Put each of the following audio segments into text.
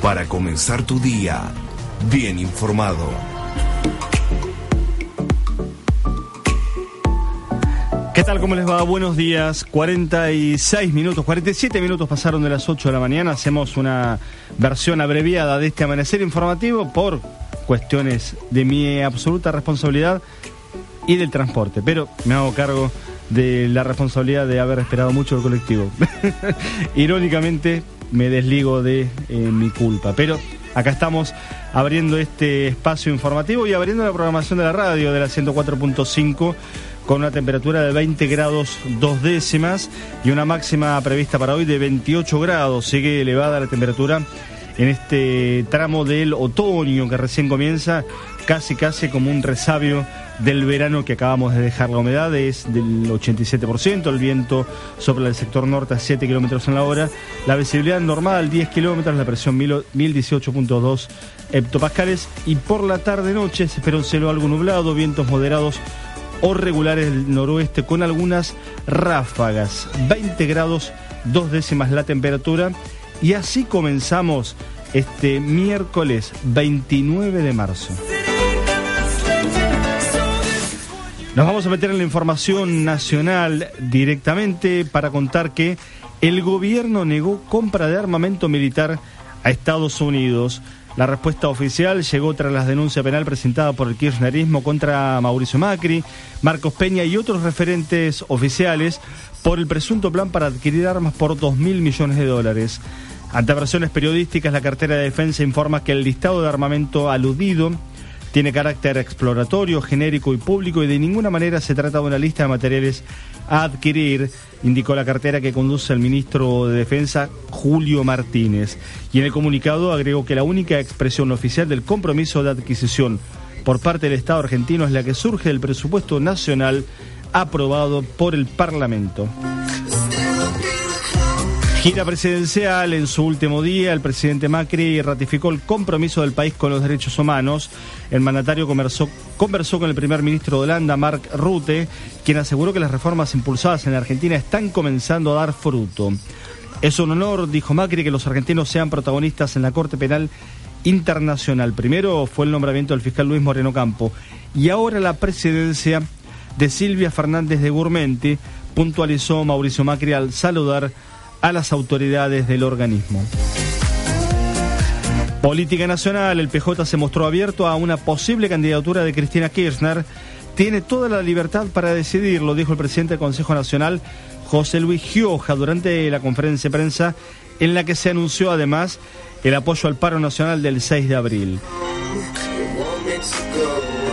para comenzar tu día bien informado. ¿Qué tal? ¿Cómo les va? Buenos días. 46 minutos, 47 minutos pasaron de las 8 de la mañana. Hacemos una versión abreviada de este amanecer informativo por cuestiones de mi absoluta responsabilidad y del transporte. Pero me hago cargo de la responsabilidad de haber esperado mucho el colectivo. Irónicamente, me desligo de eh, mi culpa. Pero acá estamos abriendo este espacio informativo y abriendo la programación de la radio de la 104.5 con una temperatura de 20 grados dos décimas y una máxima prevista para hoy de 28 grados. Sigue elevada la temperatura en este tramo del otoño que recién comienza, casi casi como un resabio del verano que acabamos de dejar. La humedad es del 87%, el viento sopla el sector norte a 7 kilómetros en la hora, la visibilidad normal 10 kilómetros, la presión 1018.2 hectopascales y por la tarde-noche se espera un cielo algo nublado, vientos moderados o regulares del noroeste con algunas ráfagas, 20 grados, dos décimas la temperatura y así comenzamos este miércoles 29 de marzo. Nos vamos a meter en la información nacional directamente para contar que el gobierno negó compra de armamento militar a Estados Unidos. La respuesta oficial llegó tras la denuncia penal presentada por el kirchnerismo contra Mauricio Macri, Marcos Peña y otros referentes oficiales por el presunto plan para adquirir armas por 2 mil millones de dólares. Ante versiones periodísticas, la cartera de defensa informa que el listado de armamento aludido tiene carácter exploratorio, genérico y público y de ninguna manera se trata de una lista de materiales a adquirir, indicó la cartera que conduce el ministro de Defensa, Julio Martínez. Y en el comunicado agregó que la única expresión oficial del compromiso de adquisición por parte del Estado argentino es la que surge del presupuesto nacional aprobado por el Parlamento. Gira presidencial en su último día, el presidente Macri ratificó el compromiso del país con los derechos humanos. El mandatario conversó, con el primer ministro de Holanda, Mark Rutte, quien aseguró que las reformas impulsadas en la Argentina están comenzando a dar fruto. Es un honor, dijo Macri, que los argentinos sean protagonistas en la Corte Penal Internacional. Primero fue el nombramiento del fiscal Luis Moreno Campo y ahora la presidencia de Silvia Fernández de Gurmenti, puntualizó Mauricio Macri al saludar a las autoridades del organismo. Política Nacional, el PJ se mostró abierto a una posible candidatura de Cristina Kirchner. Tiene toda la libertad para decidirlo, dijo el presidente del Consejo Nacional, José Luis Gioja, durante la conferencia de prensa en la que se anunció además el apoyo al paro nacional del 6 de abril.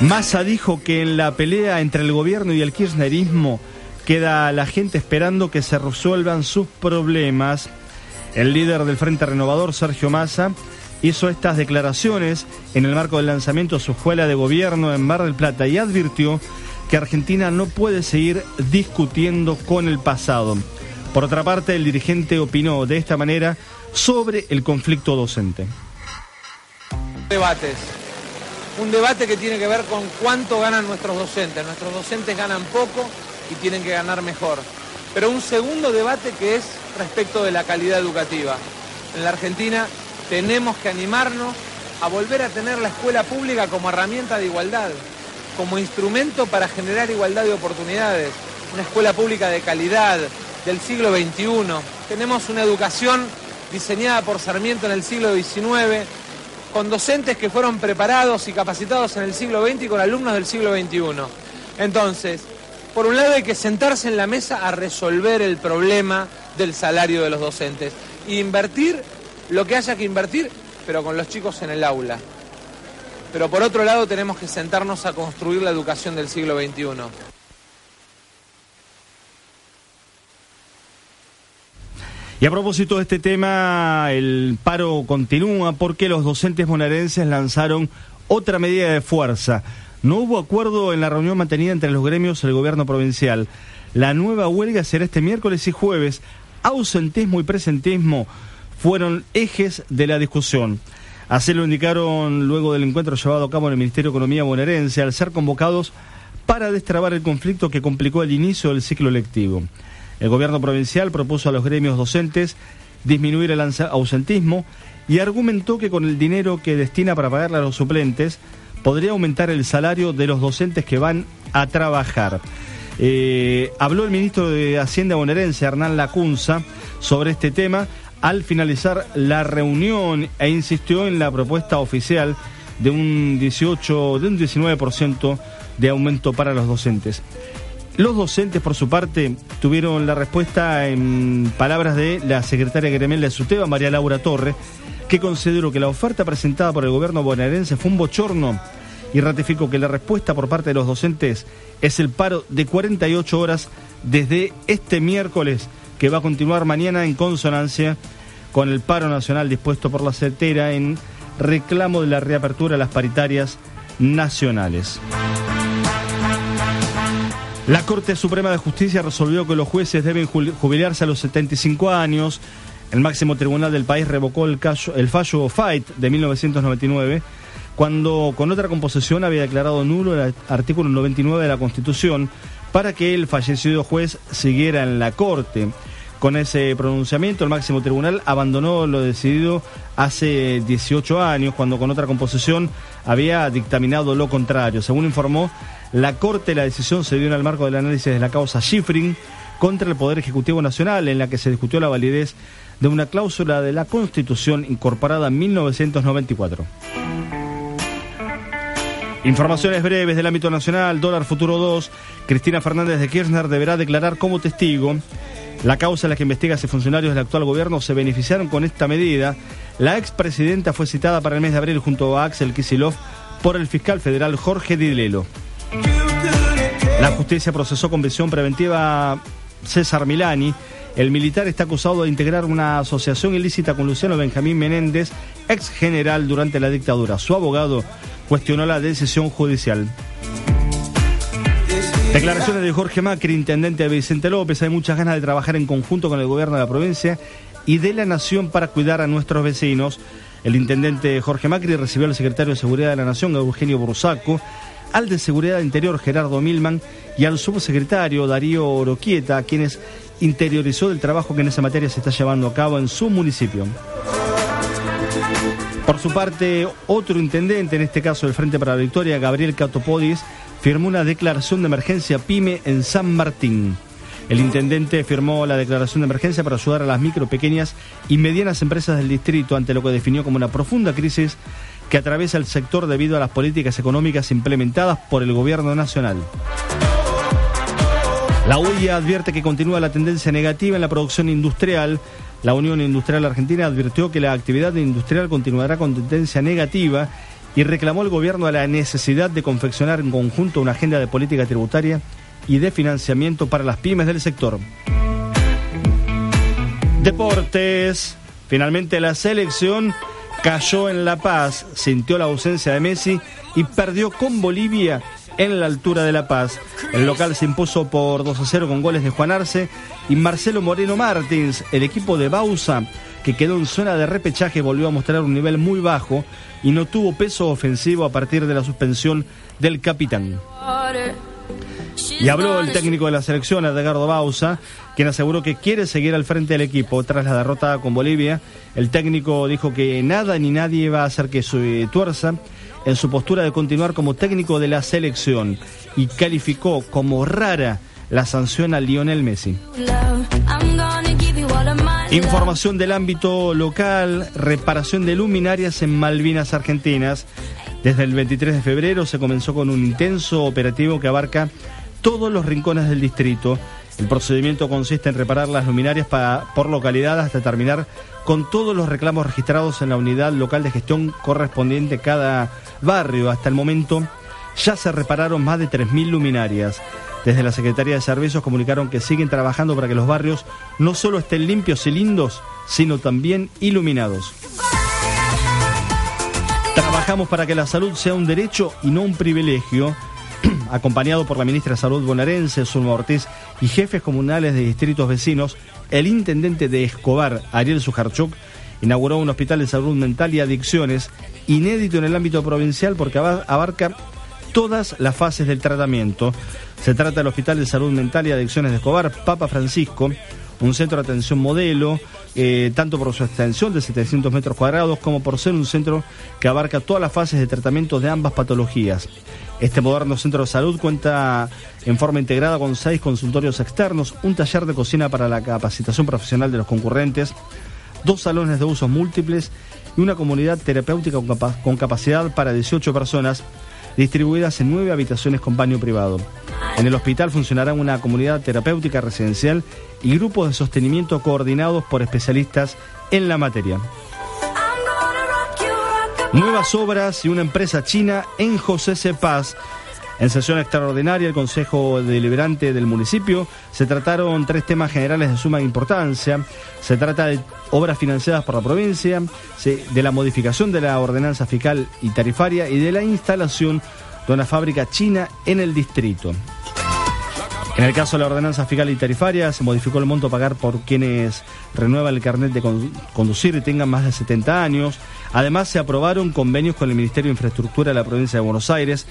Massa dijo que en la pelea entre el gobierno y el kirchnerismo Queda la gente esperando que se resuelvan sus problemas. El líder del Frente Renovador, Sergio Massa, hizo estas declaraciones en el marco del lanzamiento de su escuela de gobierno en Mar del Plata y advirtió que Argentina no puede seguir discutiendo con el pasado. Por otra parte, el dirigente opinó de esta manera sobre el conflicto docente. Debates. Un debate que tiene que ver con cuánto ganan nuestros docentes. Nuestros docentes ganan poco, y tienen que ganar mejor. Pero un segundo debate que es respecto de la calidad educativa. En la Argentina tenemos que animarnos a volver a tener la escuela pública como herramienta de igualdad, como instrumento para generar igualdad de oportunidades, una escuela pública de calidad del siglo XXI. Tenemos una educación diseñada por Sarmiento en el siglo XIX, con docentes que fueron preparados y capacitados en el siglo XX y con alumnos del siglo XXI. Entonces, por un lado hay que sentarse en la mesa a resolver el problema del salario de los docentes invertir lo que haya que invertir, pero con los chicos en el aula. Pero por otro lado tenemos que sentarnos a construir la educación del siglo XXI. Y a propósito de este tema, el paro continúa porque los docentes bonaerenses lanzaron otra medida de fuerza. No hubo acuerdo en la reunión mantenida entre los gremios y el gobierno provincial. La nueva huelga será este miércoles y jueves. Ausentismo y presentismo fueron ejes de la discusión. Así lo indicaron luego del encuentro llevado a cabo en el Ministerio de Economía bonaerense al ser convocados para destrabar el conflicto que complicó el inicio del ciclo lectivo. El gobierno provincial propuso a los gremios docentes disminuir el ausentismo y argumentó que con el dinero que destina para pagarle a los suplentes podría aumentar el salario de los docentes que van a trabajar. Eh, habló el ministro de Hacienda bonaerense, Hernán Lacunza, sobre este tema al finalizar la reunión e insistió en la propuesta oficial de un 18, de un 19% de aumento para los docentes. Los docentes, por su parte, tuvieron la respuesta en palabras de la secretaria gremial de SUTEBA, María Laura Torre, que consideró que la oferta presentada por el gobierno bonaerense fue un bochorno y ratificó que la respuesta por parte de los docentes es el paro de 48 horas desde este miércoles, que va a continuar mañana en consonancia con el paro nacional dispuesto por la CETERA en reclamo de la reapertura de las paritarias nacionales. La Corte Suprema de Justicia resolvió que los jueces deben jubilarse a los 75 años. El máximo tribunal del país revocó el, fallo Fight de 1999, cuando con otra composición había declarado nulo el artículo 99 de la Constitución para que el fallecido juez siguiera en la Corte. Con ese pronunciamiento, el máximo tribunal abandonó lo decidido hace 18 años, cuando con otra composición había dictaminado lo contrario. Según informó la Corte, la decisión se dio en el marco del análisis de la causa Schifrin contra el Poder Ejecutivo Nacional, en la que se discutió la validez de una cláusula de la Constitución incorporada en 1994. Informaciones breves del ámbito nacional, dólar futuro 2, Cristina Fernández de Kirchner deberá declarar como testigo. La causa en la que investiga si funcionarios del actual gobierno se beneficiaron con esta medida. La expresidenta fue citada para el mes de abril junto a Axel Kisilov por el fiscal federal Jorge Dilelo. La justicia procesó con visión preventiva César Milani. El militar está acusado de integrar una asociación ilícita con Luciano Benjamín Menéndez, ex general durante la dictadura. Su abogado cuestionó la decisión judicial. Declaraciones de Jorge Macri, intendente de Vicente López. Hay muchas ganas de trabajar en conjunto con el gobierno de la provincia y de la nación para cuidar a nuestros vecinos. El intendente Jorge Macri recibió al secretario de Seguridad de la Nación, Eugenio Bursaco, al de Seguridad Interior Gerardo Milman y al subsecretario Darío Oroquieta, quienes interiorizó del trabajo que en esa materia se está llevando a cabo en su municipio. Por su parte, otro intendente, en este caso del Frente para la Victoria, Gabriel Catopodis, firmó una declaración de emergencia PYME en San Martín. El intendente firmó la declaración de emergencia para ayudar a las micro, pequeñas y medianas empresas del distrito ante lo que definió como una profunda crisis que atraviesa el sector debido a las políticas económicas implementadas por el gobierno nacional. La UIA advierte que continúa la tendencia negativa en la producción industrial. La Unión Industrial Argentina advirtió que la actividad industrial continuará con tendencia negativa y reclamó al gobierno la necesidad de confeccionar en conjunto una agenda de política tributaria y de financiamiento para las pymes del sector. Deportes. Finalmente la selección cayó en La Paz, sintió la ausencia de Messi y perdió con Bolivia en la altura de La Paz. El local se impuso por 2 a 0 con goles de Juan Arce y Marcelo Moreno Martins. El equipo de Bausa, que quedó en zona de repechaje, volvió a mostrar un nivel muy bajo y no tuvo peso ofensivo a partir de la suspensión del capitán. Y habló el técnico de la selección, Edgardo Bausa, quien aseguró que quiere seguir al frente del equipo tras la derrota con Bolivia. El técnico dijo que nada ni nadie va a hacer que su tuerza en su postura de continuar como técnico de la selección y calificó como rara la sanción a Lionel Messi. Información del ámbito local, reparación de luminarias en Malvinas Argentinas. Desde el 23 de febrero se comenzó con un intenso operativo que abarca todos los rincones del distrito. El procedimiento consiste en reparar las luminarias por localidad hasta terminar con todos los reclamos registrados en la unidad local de gestión correspondiente a cada barrio. Hasta el momento ya se repararon más de 3.000 luminarias. Desde la Secretaría de Servicios comunicaron que siguen trabajando para que los barrios no solo estén limpios y lindos, sino también iluminados. Trabajamos para que la salud sea un derecho y no un privilegio acompañado por la ministra de Salud bonaerense, Zulma Ortiz, y jefes comunales de distritos vecinos, el intendente de Escobar, Ariel Sujarchuk, inauguró un hospital de salud mental y adicciones inédito en el ámbito provincial porque abarca todas las fases del tratamiento. Se trata del Hospital de Salud Mental y Adicciones de Escobar, Papa Francisco, un centro de atención modelo, eh, tanto por su extensión de 700 metros cuadrados como por ser un centro que abarca todas las fases de tratamiento de ambas patologías. Este moderno centro de salud cuenta en forma integrada con seis consultorios externos, un taller de cocina para la capacitación profesional de los concurrentes, dos salones de usos múltiples y una comunidad terapéutica con, capacidad para 18 personas distribuidas en nueve habitaciones con baño privado. En el hospital funcionará una comunidad terapéutica residencial y grupos de sostenimiento coordinados por especialistas en la materia. Nuevas obras y una empresa china en José Cepaz. En sesión extraordinaria, el Consejo Deliberante del municipio se trataron tres temas generales de suma importancia. Se trata de obras financiadas por la provincia, de la modificación de la ordenanza fiscal y tarifaria y de la instalación de una fábrica china en el distrito. En el caso de la ordenanza fiscal y tarifaria, se modificó el monto a pagar por quienes renuevan el carnet de conducir y tengan más de 70 años. Además, se aprobaron convenios con el Ministerio de Infraestructura de la provincia de Buenos Aires,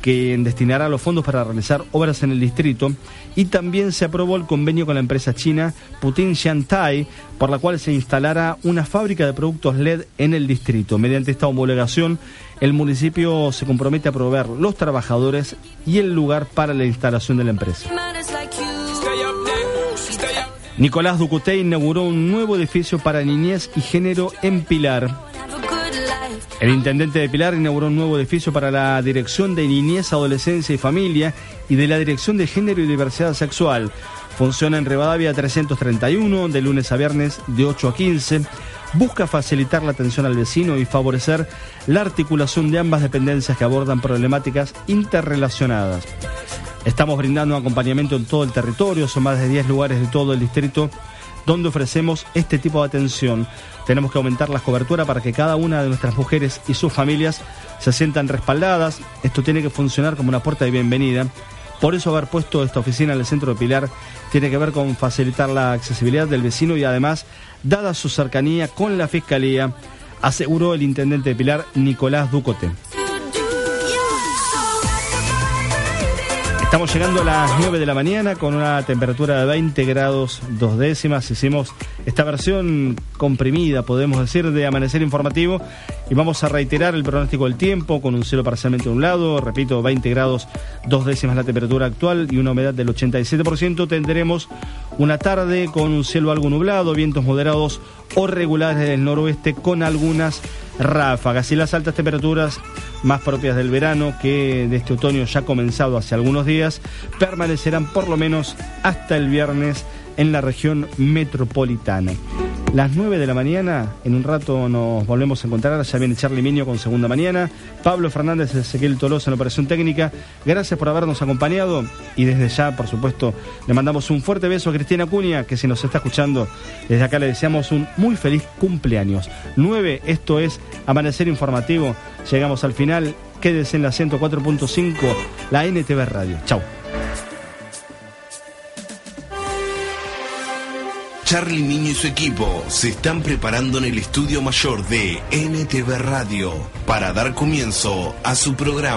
que destinará los fondos para realizar obras en el distrito. Y también se aprobó el convenio con la empresa china Putin Shantai, por la cual se instalará una fábrica de productos LED en el distrito. Mediante esta homologación, el municipio se compromete a proveer los trabajadores y el lugar para la instalación de la empresa. Nicolás Ducuté inauguró un nuevo edificio para niñez y género en Pilar. El intendente de Pilar inauguró un nuevo edificio para la Dirección de Niñez, Adolescencia y Familia y de la Dirección de Género y Diversidad Sexual. Funciona en Rivadavia 331, de lunes a viernes de 8 a 15 busca facilitar la atención al vecino y favorecer la articulación de ambas dependencias que abordan problemáticas interrelacionadas. Estamos brindando acompañamiento en todo el territorio, son más de 10 lugares de todo el distrito donde ofrecemos este tipo de atención. Tenemos que aumentar la cobertura para que cada una de nuestras mujeres y sus familias se sientan respaldadas. Esto tiene que funcionar como una puerta de bienvenida. Por eso haber puesto esta oficina en el centro de Pilar tiene que ver con facilitar la accesibilidad del vecino y además dada su cercanía con la Fiscalía, aseguró el intendente de Pilar, Nicolás Ducote. Estamos llegando a las 9 de la mañana con una temperatura de 20 grados dos décimas. Hicimos esta versión comprimida, podemos decir, de amanecer informativo y vamos a reiterar el pronóstico del tiempo con un cielo parcialmente lado, repito, 20 grados dos décimas la temperatura actual y una humedad del 87%. Tendremos una tarde con un cielo algo nublado, vientos moderados o regulares del noroeste con algunas ráfagas y las altas temperaturas más propias del verano que de este otoño ya comenzado hace algunos días permanecerán por lo menos hasta el viernes en la región metropolitana. Las 9 de la mañana, en un rato nos volvemos a encontrar. Ya viene Charlie Miño con Segunda Mañana. Pablo Fernández, Ezequiel Tolosa en operación técnica. Gracias por habernos acompañado y desde ya, por supuesto, le mandamos un fuerte beso a Cristina Cuña, que si nos está escuchando, desde acá le deseamos un muy feliz cumpleaños. 9, esto es Amanecer Informativo. Llegamos al final. Quédese en la 104.5, la NTV Radio. Chau. Charlie Niño y su equipo se están preparando en el estudio mayor de NTV Radio para dar comienzo a su programa.